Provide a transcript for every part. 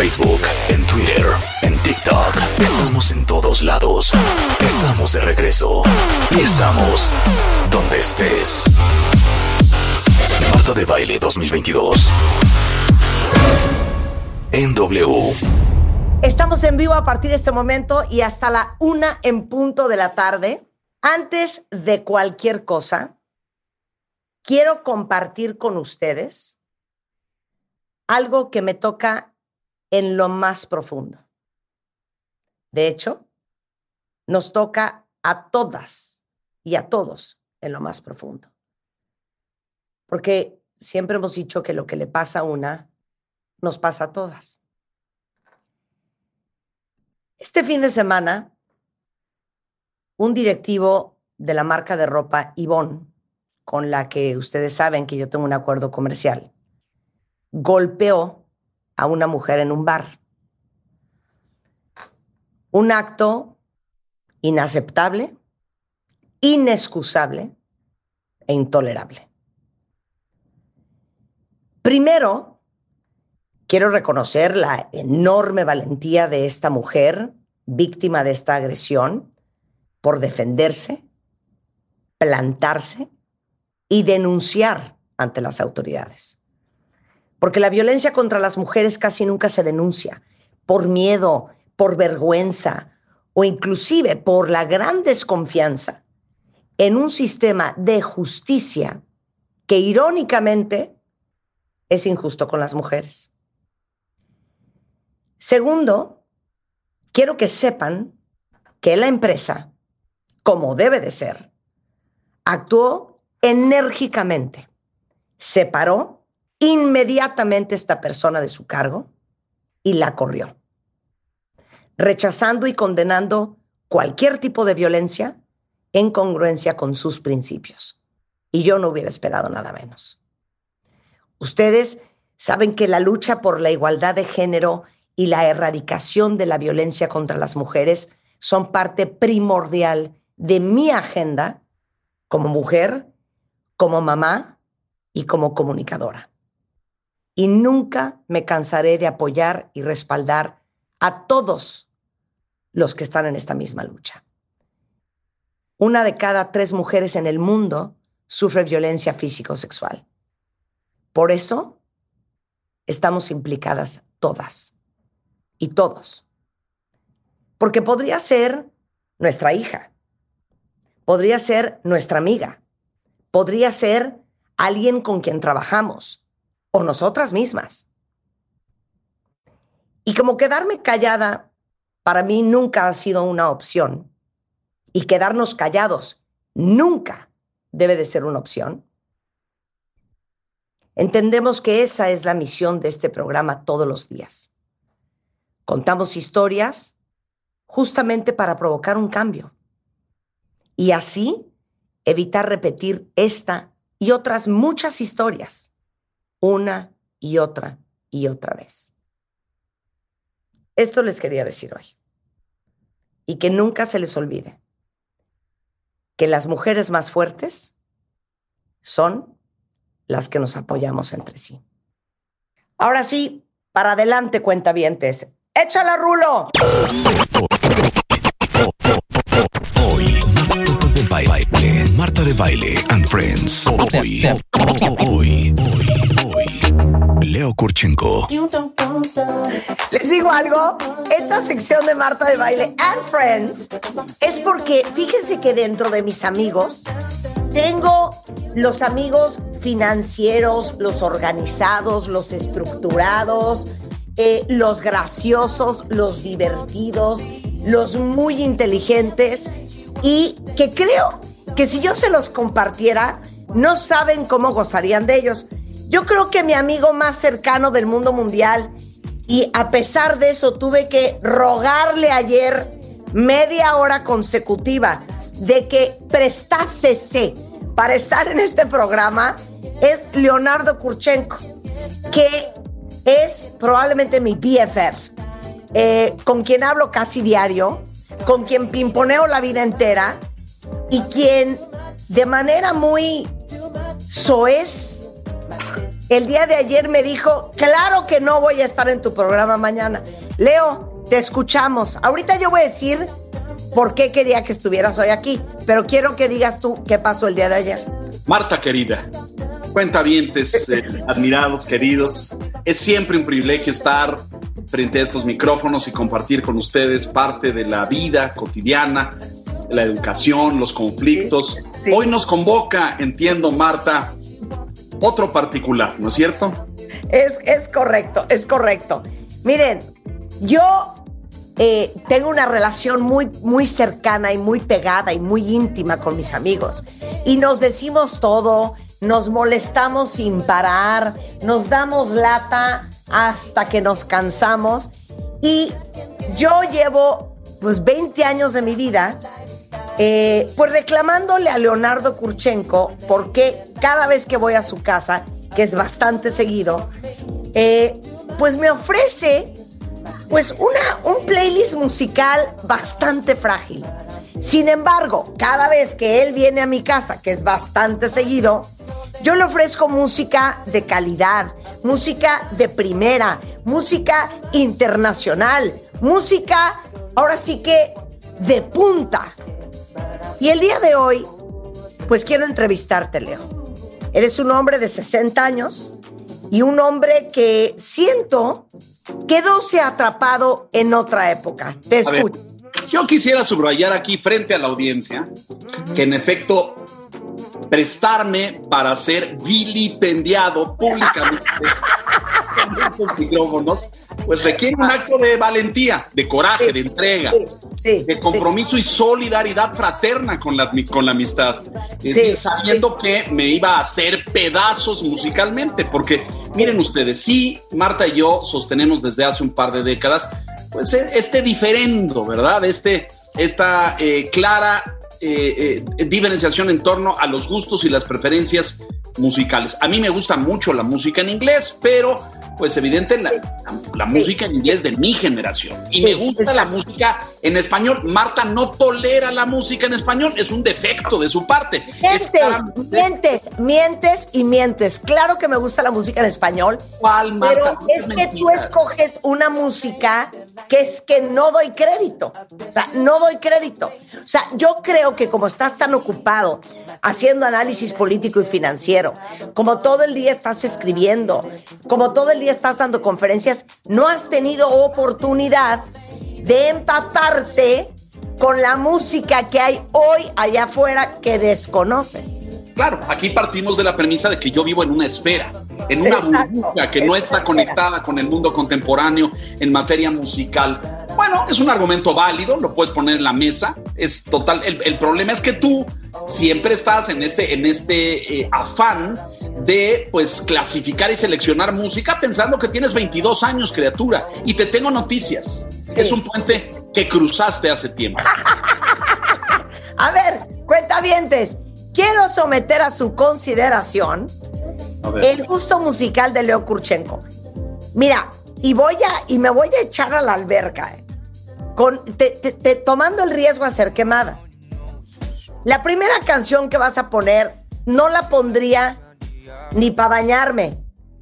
Facebook, en Twitter, en TikTok. Estamos en todos lados. Estamos de regreso. Y estamos donde estés. Marta de Baile 2022. En. Estamos en vivo a partir de este momento y hasta la una en punto de la tarde. Antes de cualquier cosa, quiero compartir con ustedes algo que me toca en lo más profundo. De hecho, nos toca a todas y a todos en lo más profundo. Porque siempre hemos dicho que lo que le pasa a una, nos pasa a todas. Este fin de semana, un directivo de la marca de ropa Yvonne, con la que ustedes saben que yo tengo un acuerdo comercial, golpeó a una mujer en un bar. Un acto inaceptable, inexcusable e intolerable. Primero, quiero reconocer la enorme valentía de esta mujer víctima de esta agresión por defenderse, plantarse y denunciar ante las autoridades. Porque la violencia contra las mujeres casi nunca se denuncia por miedo, por vergüenza o inclusive por la gran desconfianza en un sistema de justicia que irónicamente es injusto con las mujeres. Segundo, quiero que sepan que la empresa, como debe de ser, actuó enérgicamente, separó inmediatamente esta persona de su cargo y la corrió, rechazando y condenando cualquier tipo de violencia en congruencia con sus principios. Y yo no hubiera esperado nada menos. Ustedes saben que la lucha por la igualdad de género y la erradicación de la violencia contra las mujeres son parte primordial de mi agenda como mujer, como mamá y como comunicadora. Y nunca me cansaré de apoyar y respaldar a todos los que están en esta misma lucha. Una de cada tres mujeres en el mundo sufre violencia físico-sexual. Por eso estamos implicadas todas y todos. Porque podría ser nuestra hija, podría ser nuestra amiga, podría ser alguien con quien trabajamos o nosotras mismas. Y como quedarme callada para mí nunca ha sido una opción y quedarnos callados nunca debe de ser una opción, Entendemos que esa es la misión de este programa todos los días. Contamos historias justamente para provocar un cambio y así evitar repetir esta y otras muchas historias una y otra y otra vez. Esto les quería decir hoy y que nunca se les olvide que las mujeres más fuertes son las que nos apoyamos entre sí. Ahora sí, para adelante, cuentavientes. ¡Échala, Rulo! Hoy, Marta de Baile, Marta de Baile and Friends. Hoy, hoy, hoy. Leo Kurchenko. Les digo algo, esta sección de Marta de Baile and Friends es porque fíjense que dentro de mis amigos tengo los amigos financieros, los organizados, los estructurados, eh, los graciosos, los divertidos, los muy inteligentes y que creo que si yo se los compartiera, no saben cómo gozarían de ellos. Yo creo que mi amigo más cercano del mundo mundial Y a pesar de eso, tuve que rogarle ayer media hora consecutiva de que prestase para estar en este programa es Leonardo Kurchenko, que es probablemente mi BFF, eh, con quien hablo casi diario, con quien pimponeo la vida entera y quien de manera muy soez el día de ayer me dijo, claro que no voy a estar en tu programa mañana. Leo, te escuchamos. Ahorita yo voy a decir por qué quería que estuvieras hoy aquí, pero quiero que digas tú qué pasó el día de ayer. Marta querida, cuentavientes, eh, admirados, queridos, es siempre un privilegio estar frente a estos micrófonos y compartir con ustedes parte de la vida cotidiana, la educación, los conflictos. Hoy nos convoca, entiendo, Marta, otro particular, ¿no es cierto? Es, es correcto, es correcto. Miren, yo eh, tengo una relación muy, muy cercana y muy pegada y muy íntima con mis amigos. Y nos decimos todo, nos molestamos sin parar, nos damos lata hasta que nos cansamos. Y yo llevo pues 20 años de mi vida eh, pues reclamándole a Leonardo Kurchenko porque cada vez que voy a su casa, que es bastante seguido, eh, pues me ofrece pues una, un playlist musical bastante frágil. Sin embargo, cada vez que él viene a mi casa, que es bastante seguido, yo le ofrezco música de calidad, música de primera, música internacional, música ahora sí que de punta. Y el día de hoy, pues quiero entrevistarte, Leo. Eres un hombre de 60 años y un hombre que siento quedóse atrapado en otra época. Te escucho. yo quisiera subrayar aquí frente a la audiencia que en efecto prestarme para ser vilipendiado públicamente con estos micrófonos pues requiere un acto de valentía, de coraje, de entrega, de compromiso y solidaridad fraterna con la, con la amistad. Es decir, sabiendo que me iba a hacer pedazos musicalmente, porque miren ustedes, sí, Marta y yo sostenemos desde hace un par de décadas, pues este diferendo, ¿verdad? Este, esta eh, clara eh, diferenciación en torno a los gustos y las preferencias musicales. A mí me gusta mucho la música en inglés, pero pues evidente la, la, música en inglés de mi generación. Y me gusta la música en español. Marta no tolera la música en español, es un defecto de su parte. Mientes, mientes, mientes y mientes. Claro que me gusta la música en español. ¿Cuál, Marta? Pero es que tú escoges una música que es que no doy crédito. O sea, no doy crédito. O sea, yo creo que como estás tan ocupado haciendo análisis político y financiero, como todo el día estás escribiendo, como todo el día estás dando conferencias, no has tenido oportunidad de empaparte con la música que hay hoy allá afuera que desconoces. Claro, aquí partimos de la premisa de que yo vivo en una esfera, en una burbuja que no está conectada con el mundo contemporáneo en materia musical. Bueno, es un argumento válido, lo puedes poner en la mesa, es total. El, problema es que tú siempre estás en este, en este eh, afán de pues clasificar y seleccionar música pensando que tienes 22 años, criatura. Y te tengo noticias. Es un puente que cruzaste hace tiempo. a ver, cuentavientes, quiero someter a su consideración el gusto musical de Leo Kurchenko. Mira, y voy a, y me voy a echar a la alberca, eh, con, tomando el riesgo a ser quemada. La primera canción que vas a poner, no la pondría ni para bañarme,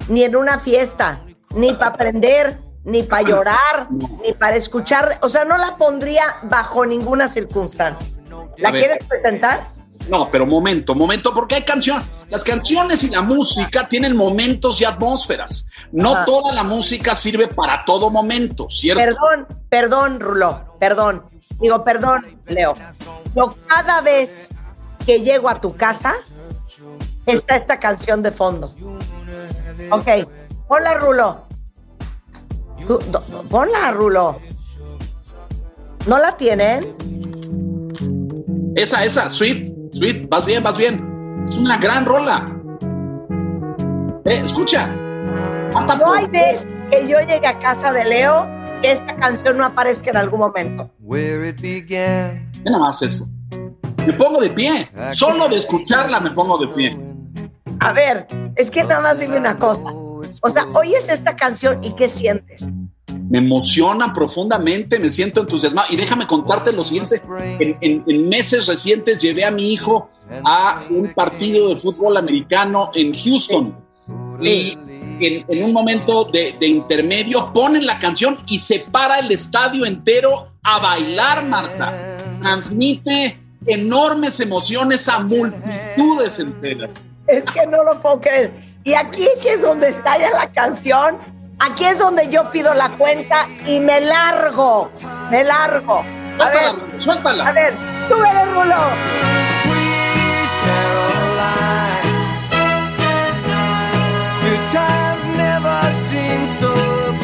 ni en una fiesta, ni para aprender, ni para llorar, ni para escuchar. O sea, no la pondría bajo ninguna circunstancia. ¿La quieres presentar? No, pero momento, momento, porque hay canciones. Las canciones y la música tienen momentos y atmósferas. No toda la música sirve para todo momento, ¿cierto? Perdón, perdón, Rulo, perdón. Digo, perdón, Leo. Yo cada vez que llego a tu casa, está esta canción de fondo. Ok. Hola, Rulo. Hola, Rulo. ¿No la tienen? Esa, esa, Sweet, Sweet, vas bien, vas bien. Es una gran rola. Eh, escucha. No hay vez que yo llegue a casa de Leo que esta canción no aparezca en algún momento. where it began. Nada más eso. Me pongo de pie. Solo de escucharla me pongo de pie. A ver, es que nada más dime una cosa. O sea, oyes esta canción y ¿qué sientes? Me emociona profundamente, me siento entusiasmado. Y déjame contarte lo siguiente. En, meses recientes llevé a mi hijo a un partido de fútbol americano en Houston. Y en, un momento de, intermedio ponen la canción y se para el estadio entero a bailar, Marta. Transmite enormes emociones a multitudes enteras. Es que no lo puedo creer. Y aquí es donde está ya la canción. Aquí es donde yo pido la cuenta y me largo. Me largo. A ver, Suéltala, suéltala. a ver, Rulo.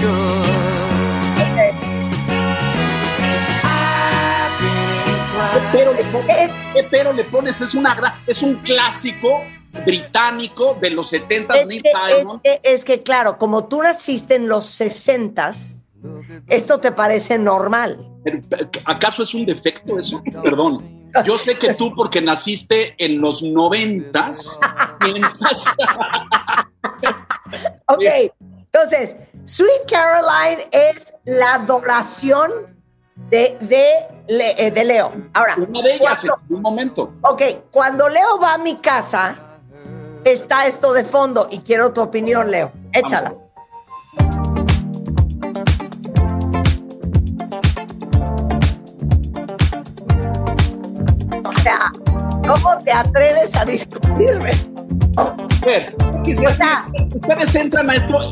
Good. I've been ¿Qué pero le pones? ¿Qué pero le pones? Es, una, es un clásico británico de los 70 Es es, es que, claro, como tú naciste en los 60s, esto te parece normal. Pero, ¿Acaso es un defecto eso? Perdón. Yo sé que tú, porque naciste en los noventas, piensas. Ok, entonces, Sweet Caroline es la adoración de, de, eh, de Leo. Ahora, Una de ellas cuando- en un momento. ok, cuando Leo va a mi casa, está esto de fondo y quiero tu opinión, Leo. Échala. O sea, ¿cómo te atreves a discutirme? A ver, quisiera- O sea- ustedes entran a esto.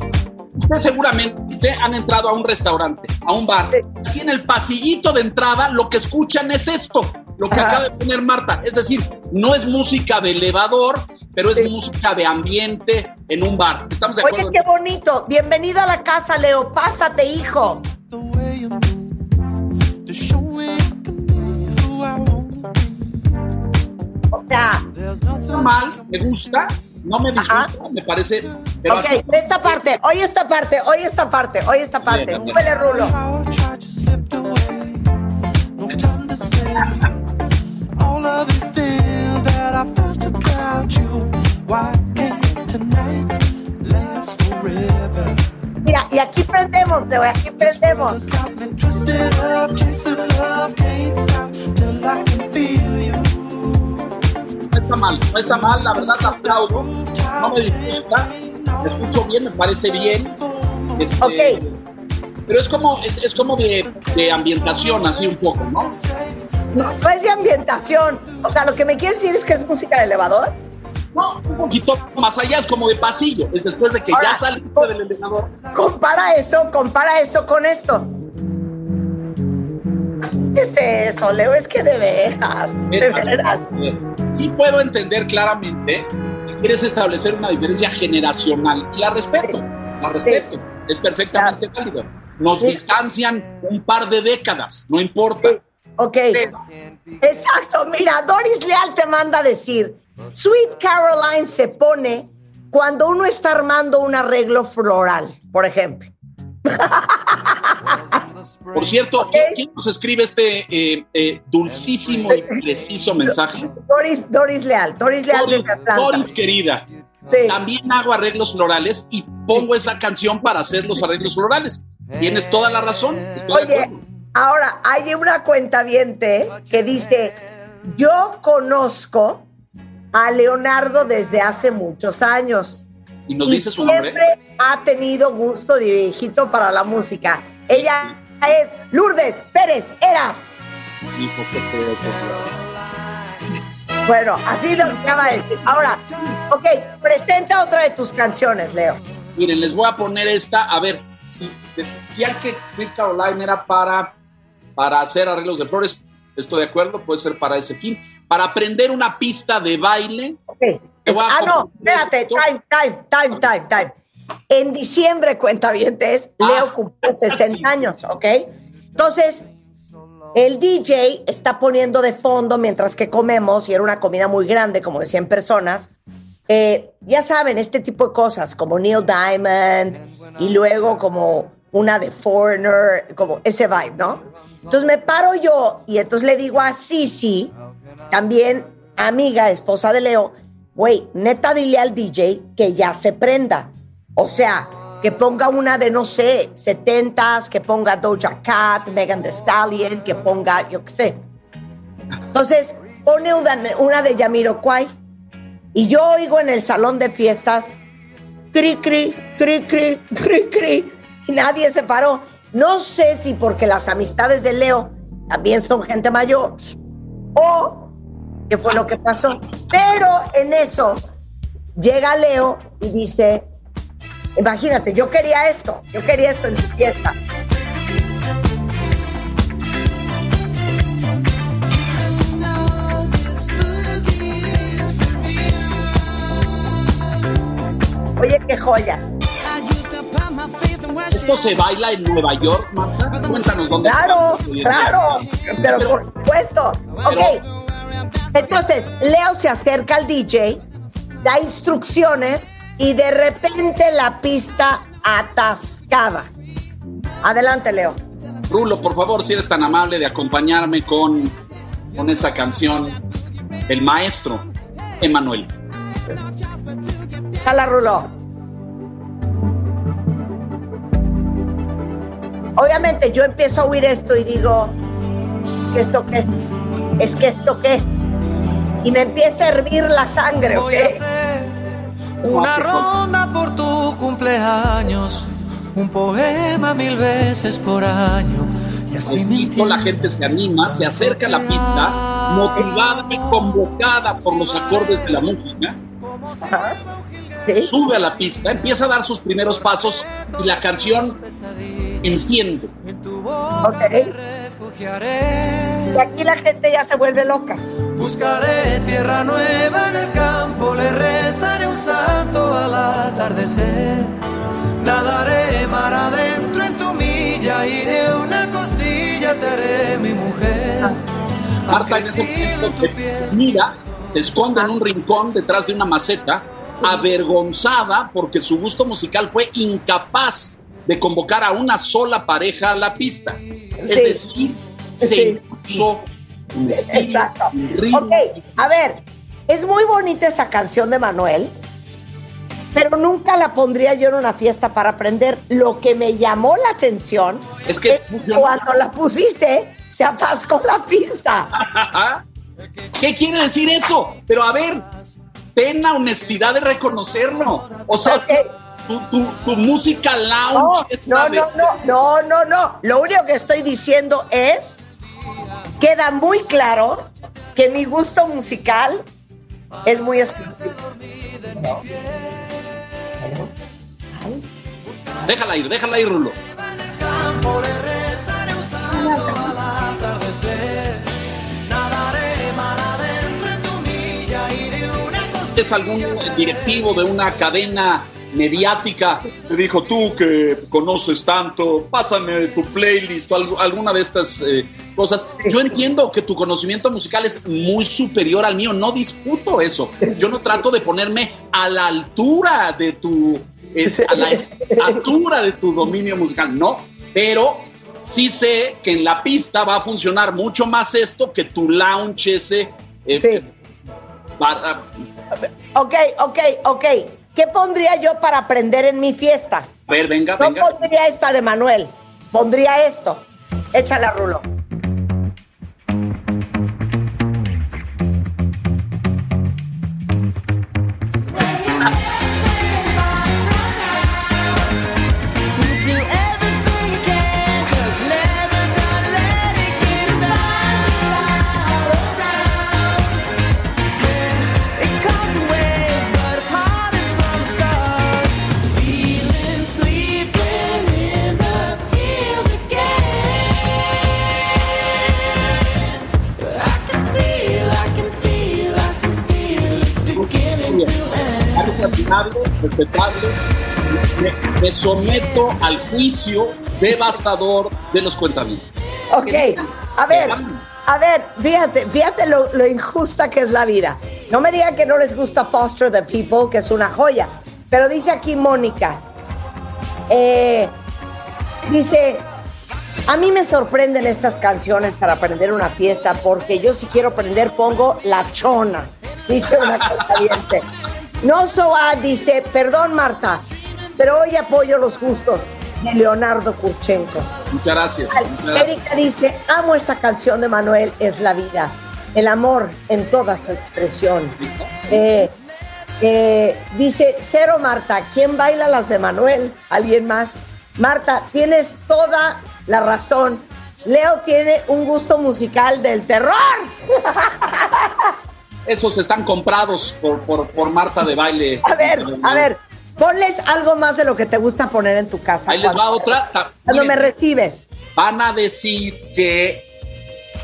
Ustedes seguramente han entrado a un restaurante, a un bar. Así en el pasillito de entrada, lo que escuchan es esto, lo que Ajá. acaba de poner Marta. Es decir, no es música de elevador, pero es Sí. música de ambiente en un bar. ¿Estamos de acuerdo? Oye, qué bonito. Bienvenido a la casa, Leo. Pásate, hijo. O sea, está mal, me gusta, no me disgusta, Ajá. me parece. Pero ok, esta parte, oye esta parte, oye esta parte, oye esta parte. Bien, bien. Rulo. Mira, y aquí prendemos, Leo, aquí prendemos. No está mal, no está mal, la verdad la aplaudo, no me disgusta, me escucho bien, me parece bien. Este, Ok. Pero es como, es, es como de, de ambientación, así un poco, ¿no? No, no es de ambientación. O sea, lo que me quieres decir es que es música de elevador. No, un poquito más allá, es como de pasillo, es después de que Ahora, ya saliste del elevador. Compara eso, compara eso con esto. ¿Qué es eso, Leo? Es que de veras, de veras. Sí puedo entender claramente que quieres establecer una diferencia generacional y la respeto, la respeto, es perfectamente válido. Nos Sí. distancian un par de décadas, no importa. Sí, Ok. Exacto, mira, Doris Leal te manda a decir, Sweet Caroline se pone cuando uno está armando un arreglo floral, por ejemplo. Por cierto, ¿quién, quién nos escribe este eh, eh, dulcísimo y preciso mensaje? Doris, Doris Leal, Doris Leal Doris, desde Atlanta. Doris, querida, Sí. también hago arreglos florales y pongo esa canción para hacer los arreglos florales. Tienes toda la razón. Oye. Ahora hay una cuenta que dice, yo conozco a Leonardo desde hace muchos años. Y nos y dice su nombre. siempre ha tenido gusto de viejito para la música. Ella es Lourdes Pérez Eras. Hijo, qué feo, qué feo. Bueno, así lo acaba de decir. Ahora, ok, presenta otra de tus canciones, Leo. Miren, les voy a poner esta. A ver, si decían que Sweet Caroline era para, para hacer arreglos de flores, estoy de acuerdo, puede ser para ese fin. Para aprender una pista de baile, Ok. Te voy a ah, no, espérate, time, time, time, time, time. En diciembre, cuentavientes, Ah, Leo cumplió 60 sí. años, ¿ok? Entonces, el DJ está poniendo de fondo mientras que comemos, y era una comida muy grande, como de 100 personas, eh, ya saben, este tipo de cosas, como Neil Diamond y luego como una de Foreigner, como ese vibe, ¿no? Entonces me paro yo y entonces le digo a Sisi, también amiga, esposa de Leo, güey, neta dile al DJ que ya se prenda. O sea, que ponga una de, no sé, 70s, que ponga Doja Cat, Megan Thee Stallion, que ponga, yo qué sé. Entonces, pone una, una de Yamiroquai y yo oigo en el salón de fiestas, cri, cri, cri, cri, cri, cri, y nadie se paró. No sé si porque las amistades de Leo también son gente mayor o qué fue lo que pasó. Pero en eso llega Leo y dice, imagínate, yo quería esto, yo quería esto en tu fiesta. Oye, qué joya. ¿Esto se baila en Nueva York, Marta? Cuéntanos dónde. Claro, se claro, pero Pero- por supuesto. Ok, entonces Leo se acerca al DJ, da instrucciones y de repente la pista atascada. Adelante, Leo. Rulo, por favor, si eres tan amable de acompañarme con, con esta canción, El Maestro, Emanuel. Jala, Rulo. Obviamente yo empiezo a oír esto y digo, ¿qué esto qué es? Es que esto qué es. Y me empieza a hervir la sangre, ¿ok? Voy a hacer una ronda por tu cumpleaños, un poema mil veces por año. Y así me Así la gente se anima, se acerca a la pista, motivada y convocada por los acordes de la música, sube a la pista, empieza a dar sus primeros pasos y la canción enciende. En tu voz Ok. Y aquí la gente ya se vuelve loca. Buscaré tierra nueva en el campo, le rezaré un santo al atardecer. Nadaré mar adentro en tu milla y de una costilla te haré mi mujer. Marta en ese momento mira, se esconde en un rincón detrás de una maceta, avergonzada porque su gusto musical fue incapaz de convocar a una sola pareja a la pista. Es Sí. decir, se Sí. impuso un estilo, un ritmo. Ok, a ver, es muy bonita esa canción de Manuel, pero nunca la pondría yo en una fiesta para aprender. Lo que me llamó la atención Es que cuando la pusiste, se atascó la pista. ¿Qué quiere decir eso? Pero a ver, ten la honestidad de reconocerlo. O sea, Ok. Tu, tu- tu música No, lounge es no, no, no, no, no, no. Lo único que estoy diciendo es, queda muy claro que mi gusto musical es muy exclusivo. Déjala ir, déjala ir, Rulo. es algún directivo de una cadena mediática te dijo tú que conoces tanto, pásame tu playlist o alguna de estas eh, cosas. Yo entiendo que tu conocimiento musical es muy superior al mío, no disputo eso. Yo no trato de ponerme a la altura de tu eh, a la estatura de tu dominio musical, no, pero sí sé que en la pista va a funcionar mucho más esto que tu lounge ese eh, Sí. para- Ok, ok, ok. ¿Qué pondría yo para aprender en mi fiesta? A ver, venga, No venga. pondría esta de Manuel, pondría esto. Échala, Rulo. Me, me someto al juicio devastador de los cuentavientes. Ok, a ver, a ver, fíjate, fíjate lo, lo injusta que es la vida. No me digan que no les gusta Foster the People, que es una joya. Pero dice aquí Mónica, eh, dice, a mí me sorprenden estas canciones para aprender una fiesta, porque yo si quiero aprender pongo la chona, dice una caliente. No Soa dice, perdón Marta, pero hoy apoyo los gustos de Leonardo Kurchenko. Muchas gracias. muchas. Erika dice, amo esa canción de Manuel, es la vida. El amor en toda su expresión. ¿Listo? Eh, eh, dice, cero Marta, ¿quién baila las de Manuel? ¿Alguien más? Marta, tienes toda la razón. Leo tiene un gusto musical del terror. Esos están comprados por, por, por Marta de baile. A ver, a ver, ponles algo más de lo que te gusta poner en tu casa. Ahí les va otra. Cuando me recibes. van a decir que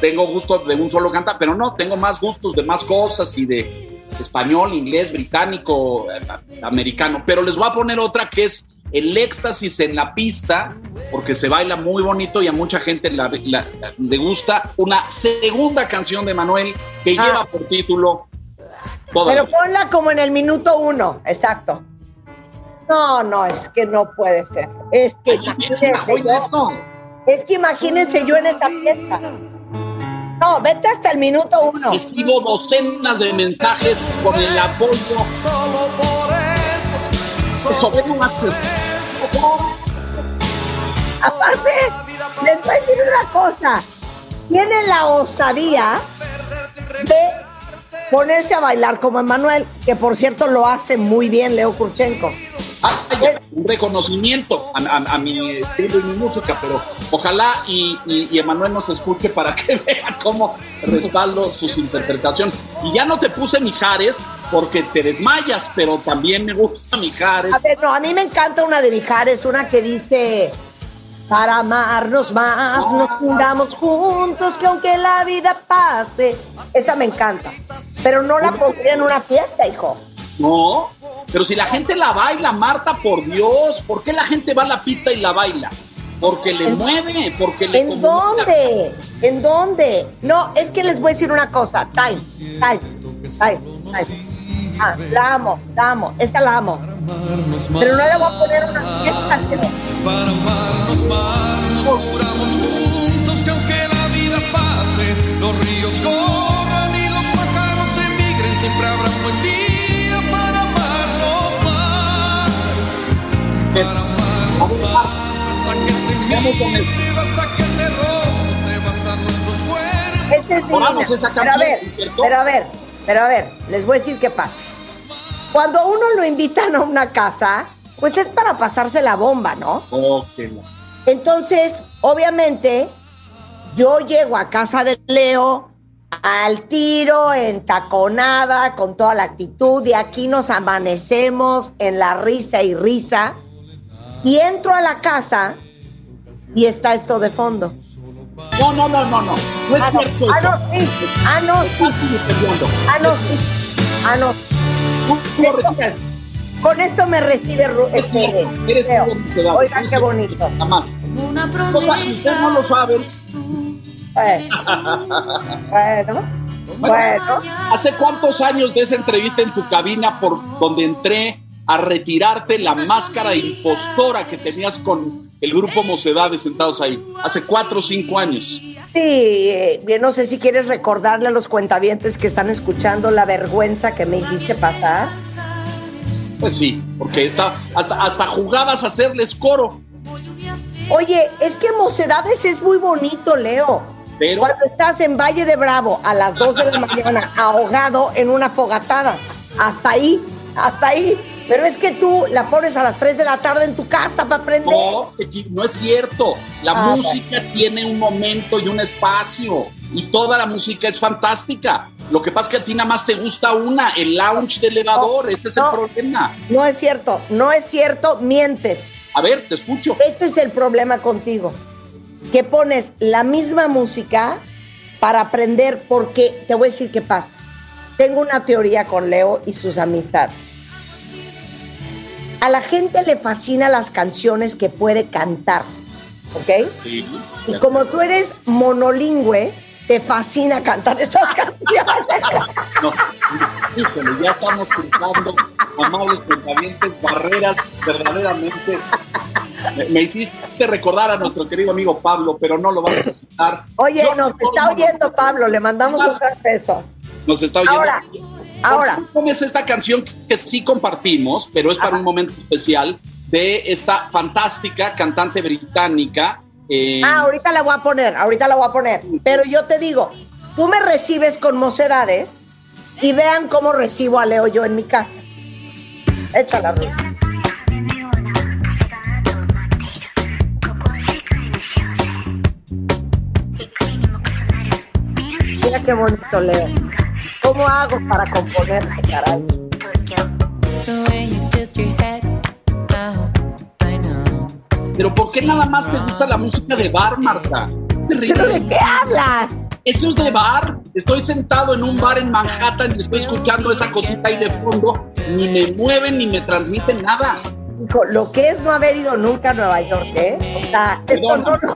tengo gusto de un solo canta, pero no, tengo más gustos de más cosas y de español, inglés, británico, eh, americano. Pero les voy a poner otra que es el éxtasis en la pista, porque se baila muy bonito y a mucha gente la- la- le gusta. Una segunda canción de Manuel que Ah. lleva por título Toda Pero ponla como en el minuto uno, exacto. No, no, es que no puede ser. Es que Ay, imagínense yo, eso. es que imagínense yo en esta fiesta. No, vete hasta el minuto uno. Recibo docenas de mensajes con el apoyo. Solo por eso. Eso, ve nomás. Aparte, les voy a decir una cosa. Tiene la osadía de ponerse a bailar como Emanuel, que por cierto lo hace muy bien Leo Kurchenko. Ah, un reconocimiento a, a- a mi estilo y mi música, pero ojalá y, y, y Emanuel nos escuche para que vean cómo respaldo sus interpretaciones. Y ya no te puse Mijares porque te desmayas, pero también me gusta Mijares. A ver, no, a mí me encanta una de Mijares, una que dice, para amarnos más, nos fundamos juntos, que aunque la vida pase. Esa me encanta, pero no la pondría en una fiesta, hijo. No, pero si la gente la baila, Marta, por Dios, ¿por qué la gente va a la pista y la baila? Porque le mueve, porque le ¿En comunica. dónde? ¿En dónde? No, es que les voy a decir una cosa. Time, time, time, time. Ah, la amo, la amo, esta la amo. Pero no le voy a poner una fiesta, pero... juramos juntos que aunque la vida pase, los ríos corran y los pájaros emigren, siempre habrá un buen día para amarnos más. Para amarnos más, hasta que te mire, hasta que te roce, bastan nuestros cuerpos. Esta es Oramos divina. esa Pero a ver, pero a ver, pero a ver, les voy a decir qué pasa. Cuando a uno lo invitan a una casa, pues es para pasarse la bomba, ¿no? Oh, qué no. Entonces, obviamente, yo llego a casa de Leo al tiro, en taconada, con toda la actitud, y aquí nos amanecemos en la risa y risa. Y entro a la casa y está esto de fondo. No, no, no, no, no. No es Ah, no, cierto. ah, no, sí. Ah, no, sí. Ah, no, sí. Ah, no. No, retira. Con esto me recibe Ru- Es este. Oigan, qué bonito. Nada más. Una promesa. ustedes no lo saben. Eh, Bueno, bueno. ¿Hace cuántos años de esa entrevista en tu cabina por donde entré a retirarte la máscara impostora que tenías con el grupo Mocedades sentados ahí? Hace cuatro o cinco años. Sí, eh, bien, no sé si quieres recordarle a los cuentavientes que están escuchando la vergüenza que me hiciste pasar. Pues sí, porque está, hasta, hasta jugabas a hacerles coro. Oye, es que Mocedades es muy bonito, Leo. Pero Cuando estás en Valle de Bravo a las 2 de la mañana, ahogado en una fogatada. Hasta ahí, hasta ahí. Pero es que tú la pones a las 3 de la tarde en tu casa para aprender. no, no es cierto. La Ah, música tiene un momento y un espacio. Y toda la música es fantástica. Lo que pasa es que a ti nada más te gusta una, el lounge de elevador. No, este es no. el problema. No es cierto, no es cierto, mientes. A ver, te escucho. Este es el problema contigo. Que pones la misma música para aprender, porque te voy a decir qué pasa. Tengo una teoría con Leo y sus amistades. A la gente le fascinan las canciones que puede cantar, ¿ok? Sí. Y como tú eres monolingüe, te fascina cantar esas canciones. No, Híjole, ya estamos cruzando, amables cuentavientes, barreras verdaderamente. Me, me hiciste recordar a nuestro querido amigo Pablo, pero no lo vamos a citar. Oye, No, nos no, está no, oyendo Pablo, le mandamos un gran beso. Nos está oyendo. Ahora, ¿Por ahora. pones esta canción que sí compartimos, pero es para un momento especial de esta fantástica cantante británica? Eh, Ah, ahorita la voy a poner, ahorita la voy a poner. Pero yo te digo, tú me recibes con mocedades y vean cómo recibo a Leo yo en mi casa. Échala, Ruth. Mira qué bonito, Leo. ¿Cómo hago para componerte, caray? Pero ¿por qué nada más te gusta la música de bar, Marta? Es terrible. ¿Pero de qué hablas? Eso es de bar. Estoy sentado en un bar en Manhattan y estoy escuchando esa cosita ahí de fondo. Ni me mueven ni me transmiten nada. Hijo, lo que es no haber ido nunca a Nueva York, ¿eh? O sea, esto no lo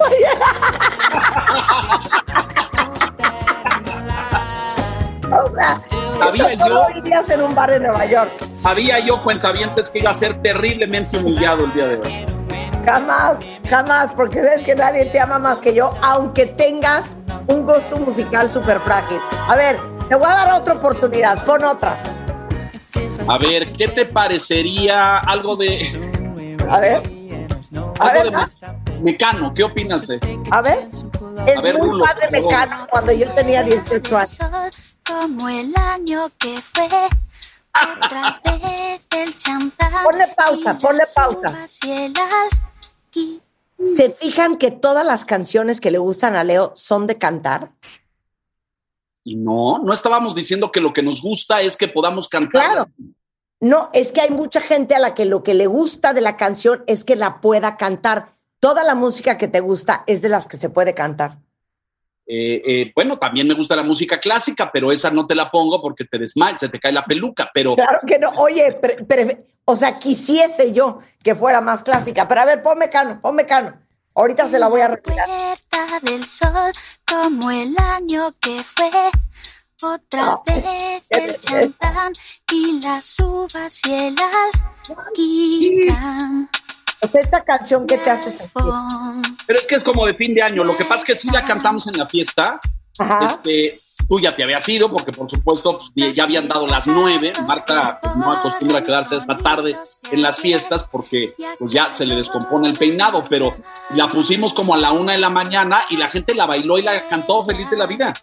O sea, Sabía esto solo yo. irías en un bar en Nueva York. Sabía yo, cuentavientes, que iba a ser terriblemente humillado el día de hoy. Jamás, jamás, porque sabes que nadie te ama más que yo, aunque tengas un gusto musical súper frágil. A ver, te voy a dar otra oportunidad, pon otra. A ver, ¿qué te parecería algo de. A ver, a algo ver, de más. Me- Mecano? ¿Qué opinas de? a ver. Es A ver, muy Rulo, padre mecano cuando yo tenía 18 años. Como el año que fue. Otra vez el champán. Ponle pausa, ponle pausa. ¿Se fijan que todas las canciones que le gustan a Leo son de cantar? Y no, no estábamos diciendo que lo que nos gusta es que podamos cantar. Claro. No, es que hay mucha gente a la que lo que le gusta de la canción es que la pueda cantar. Toda la música que te gusta es de las que se puede cantar. Eh, eh, bueno, también me gusta la música clásica, pero esa no te la pongo porque te desmayas, se te cae la peluca. Pero Claro que no. Oye, pre- pre- o sea, quisiese yo que fuera más clásica. Pero a ver, ponme cano, ponme cano. Ahorita se la voy a retirar. Puerta del sol como el año que fue. Otra No. vez el champán y las uvas y el alquitrán. O sea, esta canción que te hace sentir. Pero es que es como de fin de año. Lo que pasa es que sí la cantamos en la fiesta. Ajá. Este, tú ya te habías ido, porque por supuesto pues, ya habían dado las nueve. Marta pues, no acostumbra a quedarse esta tarde en las fiestas porque pues ya se le descompone el peinado, pero la pusimos como a la una de la mañana y la gente la bailó y la cantó feliz de la vida.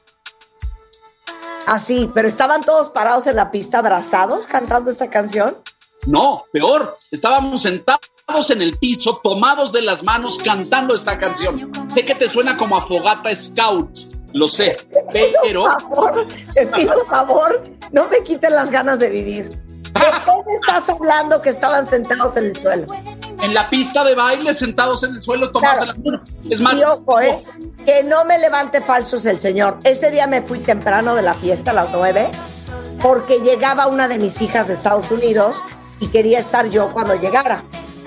Así, pero estaban todos parados en la pista abrazados cantando esta canción. No, peor, estábamos sentados en el piso, tomados de las manos, cantando esta canción. Sé que te suena como a fogata scout, lo sé, pero... Por favor, te pido un favor, no me quiten las ganas de vivir. ¿De qué me estás hablando que estaban sentados en el suelo? en la pista de baile, sentados en el suelo, tomados Claro. de la mano. Es más, Y ojo, ¿eh? que no me levante falsos el señor. Ese día me fui temprano de la fiesta a las nueve porque llegaba una de mis hijas de Estados Unidos y quería estar yo cuando llegara.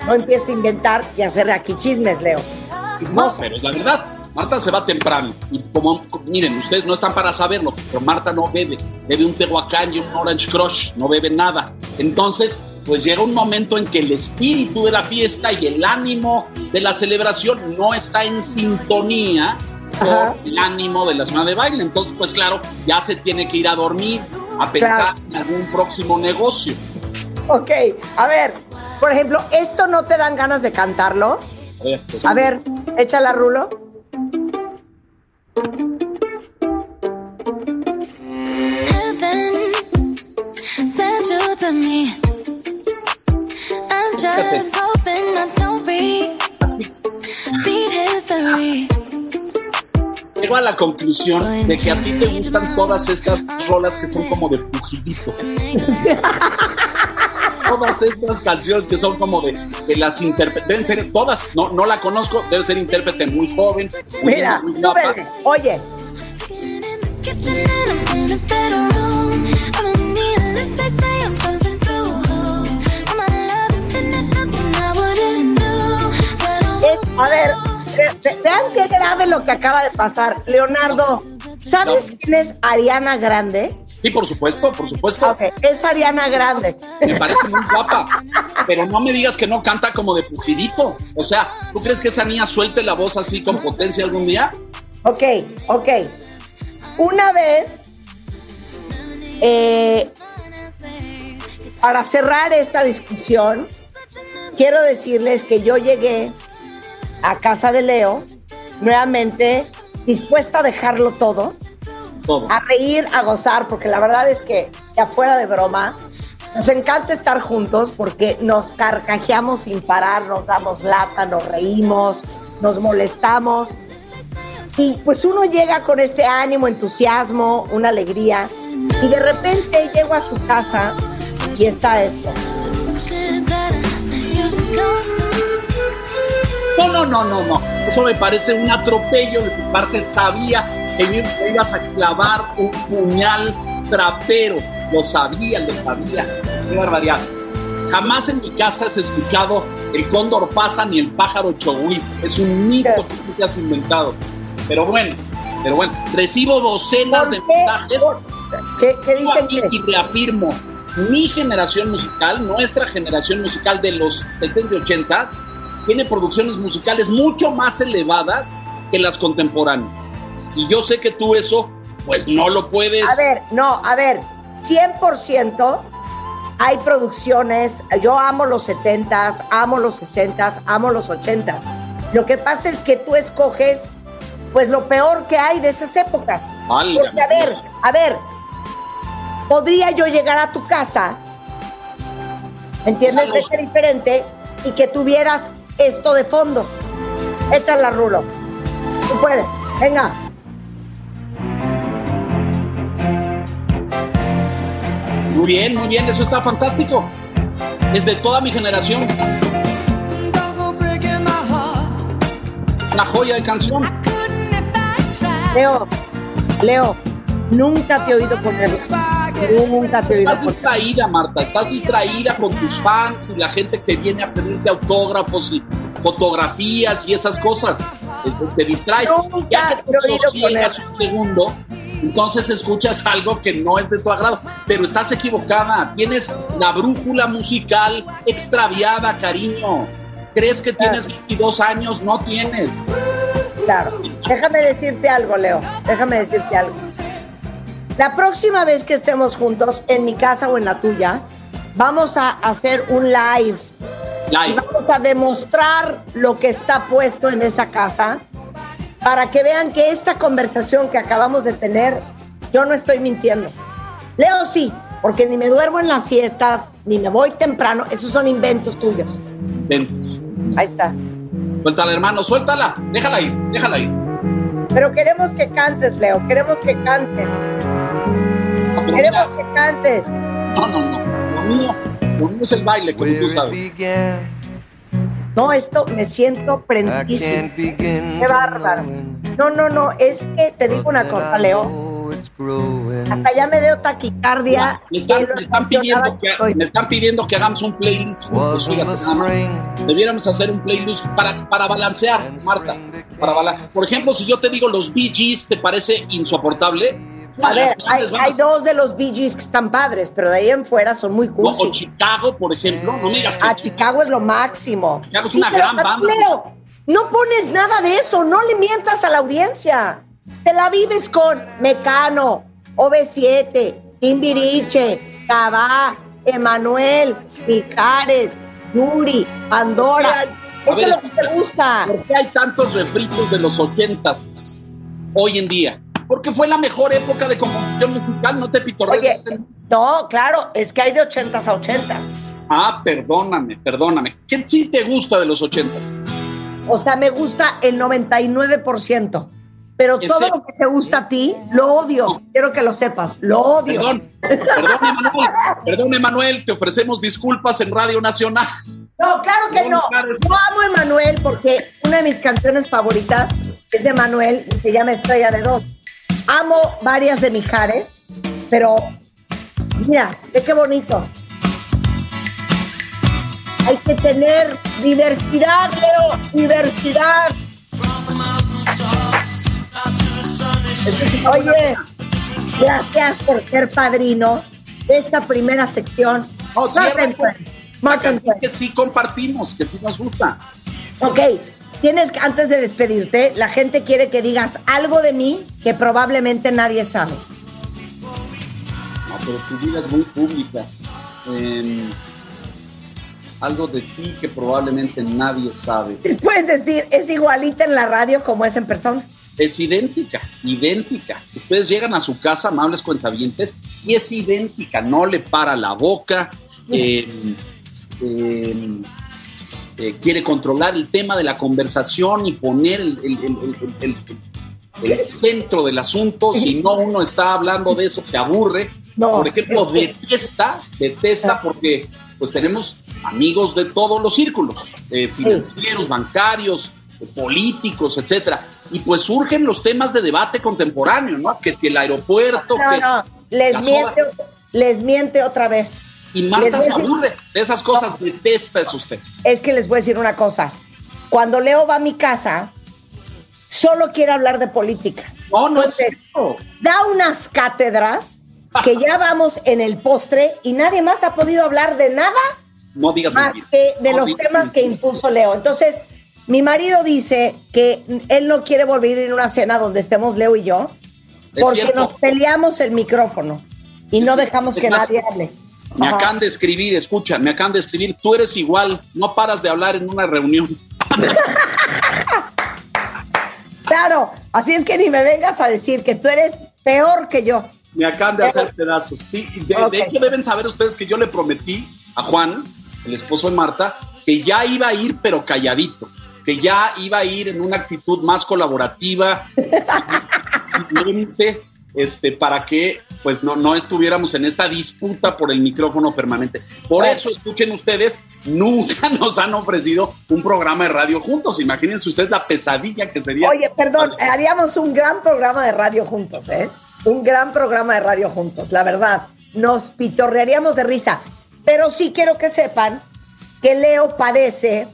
No empieces a inventar y hacer aquí chismes, Leo. no, pero es la verdad. Marta se va temprano. Y como, miren, ustedes no están para saberlo, pero Marta no bebe. Bebe un Tehuacán y un Orange Crush, no bebe nada. Entonces, pues llega un momento en que el espíritu de la fiesta y el ánimo de la celebración no está en sintonía Ajá. con el ánimo de la zona de baile. Entonces, pues claro, ya se tiene que ir a dormir, a pensar Claro. en algún próximo negocio. Ok, a ver, por ejemplo, ¿esto no te dan ganas de cantarlo? A ver, pues, A ver, échala, Rulo. Llego a la conclusión de que a ti te gustan todas estas rolas que son como de pugilito. todas estas canciones que son como de, de las intérpretes. Deben ser todas, no, no la conozco, debe ser intérprete muy joven. muy Mira, muy. Oye, in a ver, ve- ve- vean qué grave lo que acaba de pasar. Leonardo, ¿sabes quién es Ariana Grande? Sí, por supuesto, por supuesto. Ok, es Ariana Grande. Me parece muy guapa. Pero no me digas que no canta como de pujidito. O sea, ¿tú crees que esa niña suelte la voz así con potencia algún día? Ok, ok. Una vez, eh, para cerrar esta discusión, quiero decirles que yo llegué a casa de Leo nuevamente dispuesta a dejarlo todo, Todo. a reír, a gozar, porque la verdad es que, ya fuera de broma, nos encanta estar juntos porque nos carcajeamos sin parar, nos damos lata, nos reímos, nos molestamos. Y pues uno llega con este ánimo, entusiasmo, una alegría, y de repente llego a su casa y está esto. No, no, no, no, no. Eso me parece un atropello de tu parte. Sabía que me ibas a clavar un puñal trapero. Lo sabía, lo sabía. Qué barbaridad. Jamás en mi casa has escuchado el cóndor pasa ni el pájaro chohuí. Es un mito que tú te has inventado. Pero bueno, pero bueno. Recibo docenas de mensajes. ¿Por- ¿Qué, qué dicen aquí y reafirmo, mi generación musical, nuestra generación musical de los 70 y 80 tiene producciones musicales mucho más elevadas que las contemporáneas. Y yo sé que tú eso, pues no lo puedes. A ver, no, a ver, 100% hay producciones, yo amo los 70s, amo los 60s, amo los 80s. Lo que pasa es que tú escoges pues lo peor que hay de esas épocas. Válgame Porque a ver, a ver, podría yo llegar a tu casa, ¿entiendes? De ser diferente y que tuvieras esto de fondo. Échala, Rulo. Tú puedes. Venga. Muy bien, muy bien, eso está fantástico. Es de toda mi generación, una joya de canción. Leo, Leo, nunca te he oído ponerla. Nunca te he oído Estás distraída, Marta, estás distraída con tus fans y la gente que viene a pedirte autógrafos y fotografías y esas cosas. Te, te distraes. Nunca Ya que te he oído un segundo, entonces escuchas algo que no es de tu agrado. Pero estás equivocada. Tienes la brújula musical extraviada, cariño. ¿Crees que tienes 22 años? No tienes. Claro. Déjame decirte algo, Leo. Déjame decirte algo. La próxima vez que estemos juntos, en mi casa o en la tuya, vamos a hacer un live y Live. vamos a demostrar lo que está puesto en esa casa para que vean que esta conversación que acabamos de tener, yo no estoy mintiendo. Leo sí, porque ni me duermo en las fiestas, ni me voy temprano, esos son inventos tuyos. Ven. Ahí está. Suéltala, hermano, suéltala. Déjala ir, déjala ir. Pero queremos que cantes, Leo, queremos que cantes, No, queremos mira, que cantes. no, no, no. Lo mío, lo mío es el baile, como tú sabes. No, esto me siento prendísimo. Qué bárbaro. No, no, no, es que te digo una cosa, Leo. Hasta ya me dio taquicardia. Me están, me están pidiendo que, me están pidiendo que hagamos un playlist. más. Debiéramos hacer un playlist para, para balancear, Marta. Para bala- Por ejemplo, si yo te digo los Bee Gees, ¿te parece insoportable? A ver, hay, dos de los Bee Gees que están padres, pero de ahí en fuera son muy cool. o Chicago, por ejemplo. No me digas que Ah, Chicago es lo máximo. Chicago es una gran banda. Leo, no pones nada de eso, no le mientas a la audiencia. Te la vives con Mecano, OV7, Timbiriche, Cabá, Emanuel, Mijares, Yuri, Pandora. A Eso es lo que te gusta. ¿Por qué hay tantos refritos de los ochentas hoy en día? Porque fue la mejor época de composición musical, no te pitorrees. Oye, no, claro, es que hay de 80s a 80s. Ah, perdóname, perdóname. ¿Qué sí te gusta de los ochentas? O sea, me gusta el 99%. Pero ¿En todo lo que te gusta a ti, lo odio. Quiero que lo sepas, lo odio. Perdón, perdón, Emanuel. Perdón, Emanuel, te ofrecemos disculpas en Radio Nacional. No, claro que no. No, Yo amo a Emanuel porque una de mis canciones favoritas es de Emanuel y se llama Estrella de Dos. Amo varias de Mijares, pero mira, ve qué bonito. Hay que tener diversidad, Leo, diversidad. Oye, Gracias por ser padrino de esta primera sección. Cierra. Marten, pues. Pues. que sí compartimos, que sí nos gusta. Ok, tienes que, antes de despedirte, la gente quiere que digas algo de mí que probablemente nadie sabe. No, pero tu vida es muy pública. Em, algo de ti que probablemente nadie sabe. Puedes decir, es igualita en la radio como es en persona. Es idéntica, idéntica. Ustedes llegan a su casa, amables cuentavientes, y es idéntica. No le para la boca. em, em, eh, quiere controlar el tema de la conversación y poner el, el- el- el- el- el centro del asunto. Si no uno está hablando de eso, se aburre. No. Por ejemplo, detesta, detesta porque pues tenemos amigos de todos los círculos, eh, financieros, bancarios, eh, políticos, etcétera. Y pues surgen los temas de debate contemporáneo, ¿no? Que si el aeropuerto, No, que no, les miente, les miente otra vez. Y Marta se decir- aburre de esas cosas, detesta eso usted. Es que les voy a decir una cosa. Cuando Leo va a mi casa, solo quiere hablar de política. No, no es cierto. Da unas cátedras que ya vamos en el postre y nadie más ha podido hablar de nada No digas más que de No los temas que impuso Leo. Entonces, mi marido dice que él no quiere volver a ir a una cena donde estemos Leo y yo, porque nos peleamos el micrófono y no dejamos que nadie hable. Me Ajá. acaban de escribir, escucha, me acaban de escribir, tú eres igual, no paras de hablar en una reunión. Claro, así es que ni me vengas a decir que tú eres peor que yo. Me acaban de hacer pedazos. Sí, de, de Ok. hecho deben saber ustedes que yo le prometí a Juan, el esposo de Marta, que ya iba a ir pero calladito, que ya iba a ir en una actitud más colaborativa, este, para que pues no, no estuviéramos en esta disputa por el micrófono permanente. Por eso, escuchen ustedes, nunca nos han ofrecido un programa de radio juntos. Imagínense ustedes la pesadilla que sería. Oye, perdón, haríamos un gran programa de radio juntos, ¿eh? Un gran programa de radio juntos, la verdad. Nos pitorrearíamos de risa. Pero sí quiero que sepan que Leo padece.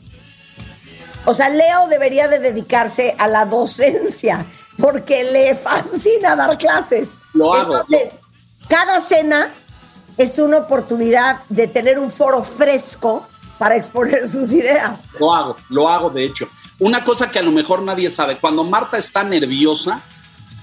O sea, Leo debería de dedicarse a la docencia porque le fascina dar clases. Lo hago. Entonces, cada cena es una oportunidad de tener un foro fresco para exponer sus ideas. Lo hago, lo hago de hecho. Una cosa que a lo mejor nadie sabe, cuando Marta está nerviosa,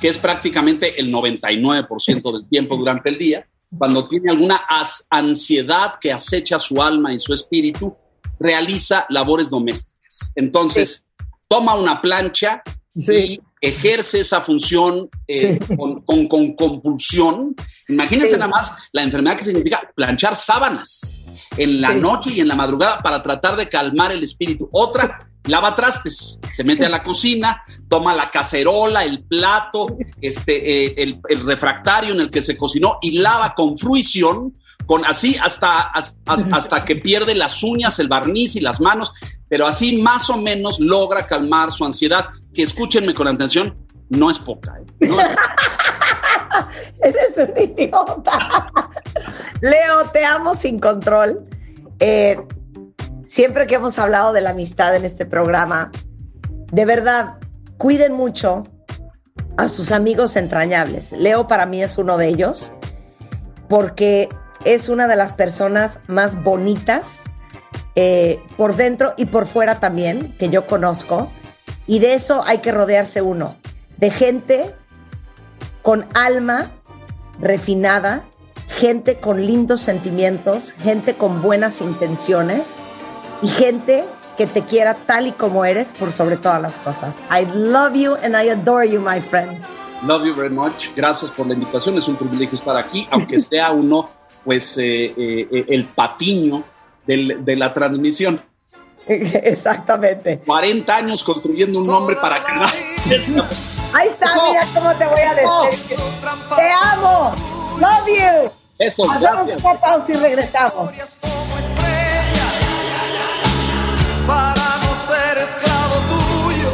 que es prácticamente el 99% del tiempo durante el día, cuando tiene alguna ansiedad que acecha su alma y su espíritu, realiza labores domésticas. Entonces, toma una plancha Sí. y ejerce esa función eh, Sí. con, con- con compulsión. Imagínense Sí. nada más la enfermedad que significa planchar sábanas en la noche y en la madrugada para tratar de calmar el espíritu. Otra, lava trastes, se mete a la cocina, toma la cacerola, el plato, este, eh, el, el refractario en el que se cocinó y lava con fruición, con así hasta, hasta, hasta que pierde las uñas, el barniz y las manos, pero así más o menos logra calmar su ansiedad, que escúchenme con atención, no es poca. ¿eh? No es poca. Eres un idiota. Leo, te amo sin control. Eh, siempre que hemos hablado de la amistad en este programa, de verdad, cuiden mucho a sus amigos entrañables. Leo para mí es uno de ellos porque es una de las personas más bonitas eh, por dentro y por fuera también que yo conozco. Y de eso hay que rodearse uno, de gente con alma refinada, gente con lindos sentimientos, gente con buenas intenciones y gente que te quiera tal y como eres por sobre todas las cosas. I love you and I adore you, my friend. Love you very much. Gracias por la invitación. Es un privilegio estar aquí, aunque sea uno, pues, eh, eh, eh, el patiño del- de la transmisión. Exactamente. 40 años construyendo un nombre para que nadie- Ahí está, mira cómo te voy a decir. Te amo. Love you. Eso, Hacemos gracias. una pausa y regresamos. para no ser esclavo tuyo,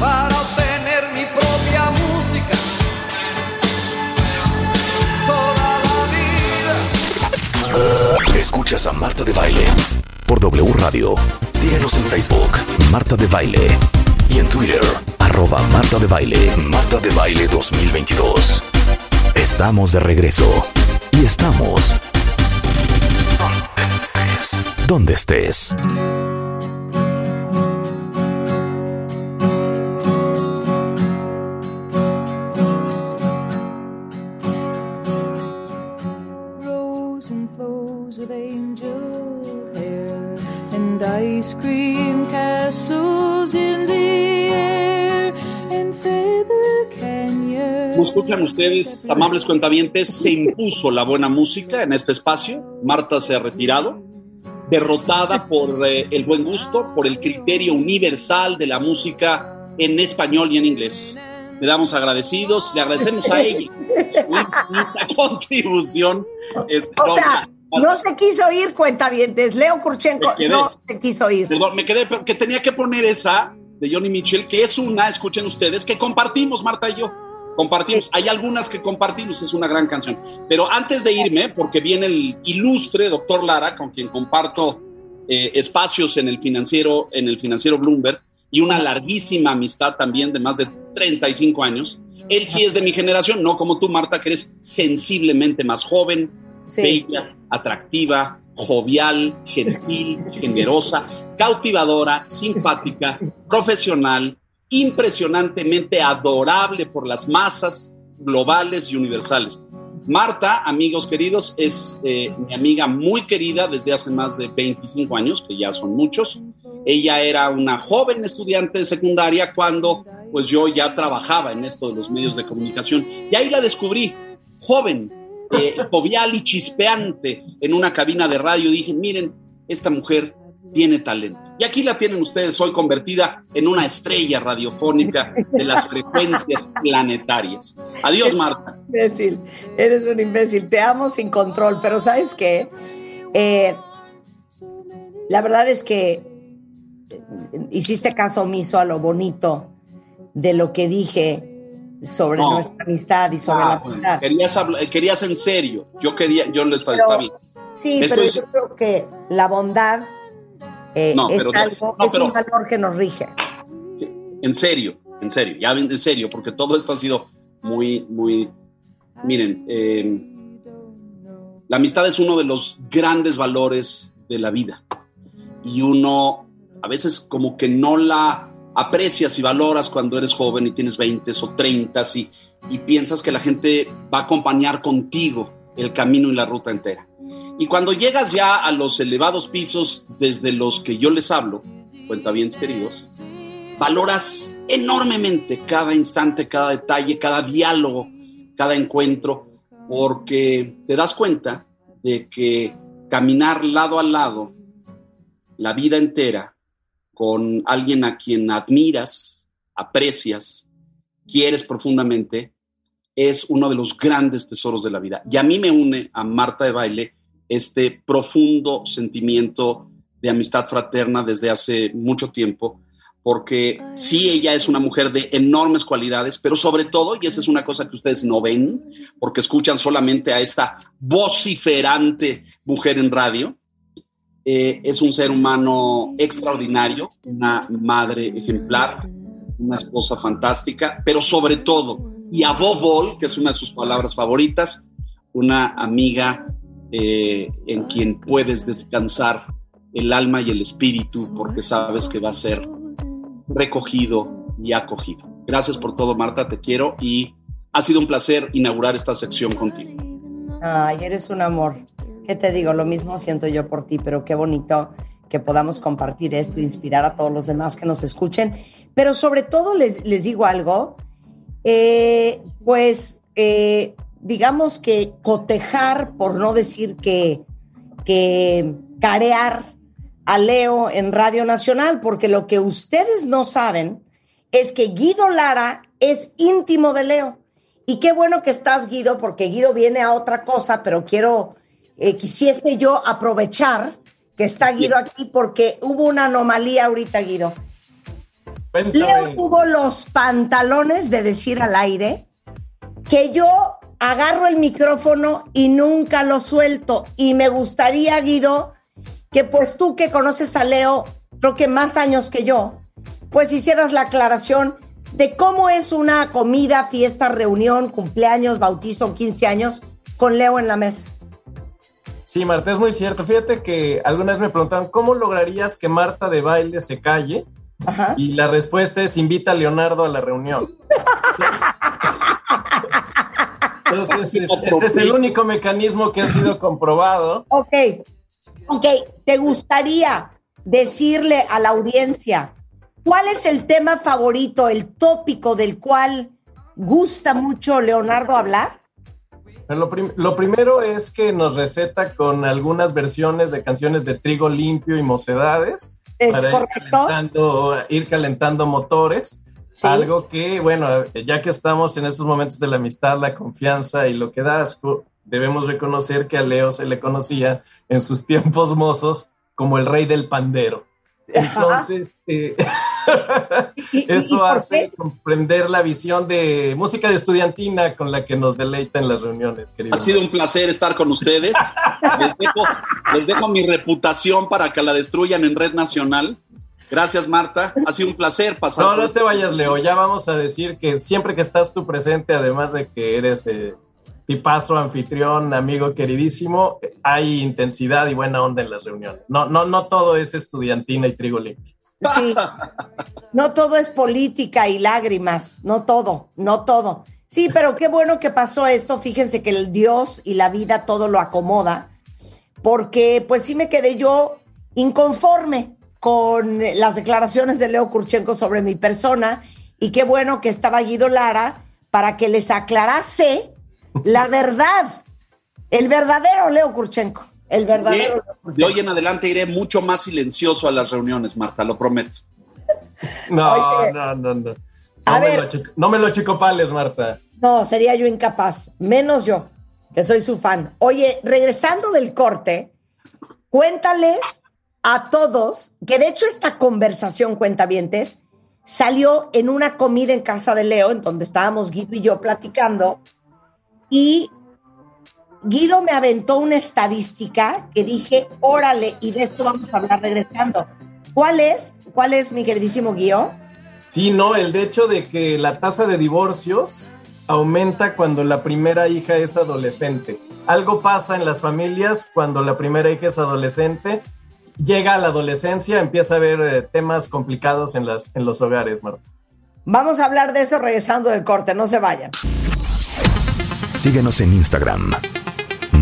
para Escuchas a Marta de Baile por W Radio. Síguenos en Facebook, Marta de Baile. Y en Twitter, Arroba Marta de Baile. Marta de Baile 2022. Estamos de regreso. Y estamos... Donde estés. Ice cream castles in the air and feather canyons. Como escuchan ustedes, amables cuentavientes, se impuso la buena música en este espacio. Marta se ha retirado, derrotada por eh, el buen gusto, por el criterio universal de la música en español y en inglés. Le damos agradecidos, le agradecemos a ella su contribución. Este, O sea, no, se quiso ir, cuentavientes. Leo Kurchenko no se quiso ir. Perdón, me quedé, pero que tenía que poner esa de Johnny Mitchell, que es una, escuchen ustedes, que compartimos, Marta y yo. Compartimos. Hay algunas que compartimos, es una gran canción. Pero antes de irme, porque viene el ilustre doctor Lara, con quien comparto eh, espacios en el financiero, en el financiero Bloomberg, y una larguísima amistad también de más de 35 años. Él sí es de mi generación, no como tú, Marta, que eres sensiblemente más joven, Sí. bella, atractiva, jovial, gentil, generosa, cautivadora, simpática, profesional, impresionantemente adorable por las masas globales y universales. Marta, amigos queridos, es eh, mi amiga muy querida desde hace más de 25 años, que ya son muchos. Ella era una joven estudiante de secundaria cuando pues yo ya trabajaba en esto de los medios de comunicación y ahí la descubrí, joven, eh, jovial y chispeante en una cabina de radio. Dije, miren, esta mujer tiene talento. Y aquí la tienen ustedes hoy convertida en una estrella radiofónica de las frecuencias planetarias. Adiós, Marta. imbécil, eres un imbécil, te amo sin control, pero ¿sabes qué? Eh, la verdad es que hiciste caso omiso a lo bonito de lo que dije sobre No. nuestra amistad y sobre Ah, la amistad. querías, hablar- querías en serio. Yo quería, yo le está, Pero- bien. Sí, Esto pero es- yo creo que la bondad eh, No, es pero- algo, no, es pero- un valor que nos rige. En serio, en serio, ya en serio, porque todo esto ha sido muy, muy. Miren, eh, la amistad es uno de los grandes valores de la vida. Y uno a veces como que no la aprecias y valoras cuando eres joven y tienes 20 o 30 y, y piensas que la gente va a acompañar contigo el camino y la ruta entera. Y cuando llegas ya a los elevados pisos desde los que yo les hablo, cuentavientes queridos, valoras enormemente cada instante, cada detalle, cada diálogo, cada encuentro, porque te das cuenta de que caminar lado a lado la vida entera con alguien a quien admiras, aprecias, quieres profundamente, es uno de los grandes tesoros de la vida. Y a mí me une a Marta de Baile este profundo sentimiento de amistad fraterna desde hace mucho tiempo, porque sí, ella es una mujer de enormes cualidades, pero sobre todo, y esa es una cosa que ustedes no ven, porque escuchan solamente a esta vociferante mujer en radio, eh, es un ser humano extraordinario, una madre ejemplar, una esposa fantástica, pero sobre todo, y above all, que es una de sus palabras favoritas, una amiga eh, en quien puedes descansar el alma y el espíritu, porque sabes que va a ser recogido y acogido. Gracias por todo, Marta, te quiero y ha sido un placer inaugurar esta sección contigo. Ay, eres un amor. ¿Qué te digo? Lo mismo siento yo por ti, pero qué bonito que podamos compartir esto inspirar a todos los demás que nos escuchen. Pero sobre todo les, les digo algo, eh, pues eh, digamos que cotejar, por no decir que, que carear a Leo en Radio Nacional, porque lo que ustedes no saben es que Guido Lara es íntimo de Leo. Y qué bueno que estás, Guido, porque Guido viene a otra cosa, pero quiero, eh, quisiese yo aprovechar que está Guido aquí porque hubo una anomalía ahorita, Guido. Leo tuvo los pantalones de decir al aire que yo agarro el micrófono y nunca lo suelto. Y me gustaría, Guido, que pues tú que conoces a Leo, creo que más años que yo, pues hicieras la aclaración de cómo es una comida, fiesta, reunión, cumpleaños, bautizo, 15 años con Leo en la mesa. Sí, Marta, es muy cierto. Fíjate que algunas me preguntaron, ¿cómo lograrías que Marta de baile se calle? Ajá. Y la respuesta es invita a Leonardo a la reunión. Entonces, es- ese es el único mecanismo que ha sido comprobado. Ok, ok, ¿te gustaría decirle a la audiencia cuál es el tema favorito, el tópico del cual gusta mucho Leonardo hablar? Lo, prim- lo primero es que nos receta con algunas versiones de canciones de Trigo Limpio y Mocedades. ¿Es para ir correcto? calentando, ir calentando motores. Sí. Algo que, bueno, ya que estamos en estos momentos de la amistad, la confianza y lo que da asco, debemos reconocer que a Leo se le conocía en sus tiempos mozos como el rey del pandero. Entonces, eh, ¿Y- y- y eso hace qué? comprender la visión de música de estudiantina con la que nos deleita en las reuniones, querido. Ha sido un placer estar con ustedes. Les dejo, les dejo mi reputación para que la destruyan en red nacional. Gracias, Marta. Ha sido un placer pasar. No, no te vayas, Leo. Ya vamos a decir que siempre que estás tú presente, además de que eres eh, tipazo, anfitrión, amigo queridísimo, hay intensidad y buena onda en las reuniones. No, no, no todo es estudiantina y trigo limpio. Sí. No todo es política y lágrimas, no todo, no todo. Sí, pero qué bueno que pasó esto. Fíjense que el Dios y la vida todo lo acomoda, porque pues sí me quedé yo inconforme con las declaraciones de Leo Kurchenko sobre mi persona y qué bueno que estaba Guido Lara para que les aclarase la verdad, el verdadero Leo Kurchenko, el verdadero. De hoy en adelante iré mucho más silencioso a las reuniones, Marta, lo prometo. No, Oye. no, no, no. A No me, ver. lo chico- no me lo chicopales, Marta. No, sería yo incapaz, menos yo, que soy su fan. Oye, regresando del corte, cuéntales a todos que de hecho esta conversación, cuentavientes, salió en una comida en casa de Leo, en donde estábamos Guido y yo platicando, y Guido me aventó una estadística que dije, órale, y de esto vamos a hablar regresando. ¿Cuál es? ¿Cuál es, mi queridísimo Guido? Sí, no, el de hecho de que la tasa de divorcios aumenta cuando la primera hija es adolescente. Algo pasa en las familias cuando la primera hija es adolescente, llega a la adolescencia, empieza a haber eh, temas complicados en, las, en los hogares, Marta. Vamos a hablar de eso regresando del corte, no se vayan. Síguenos en Instagram.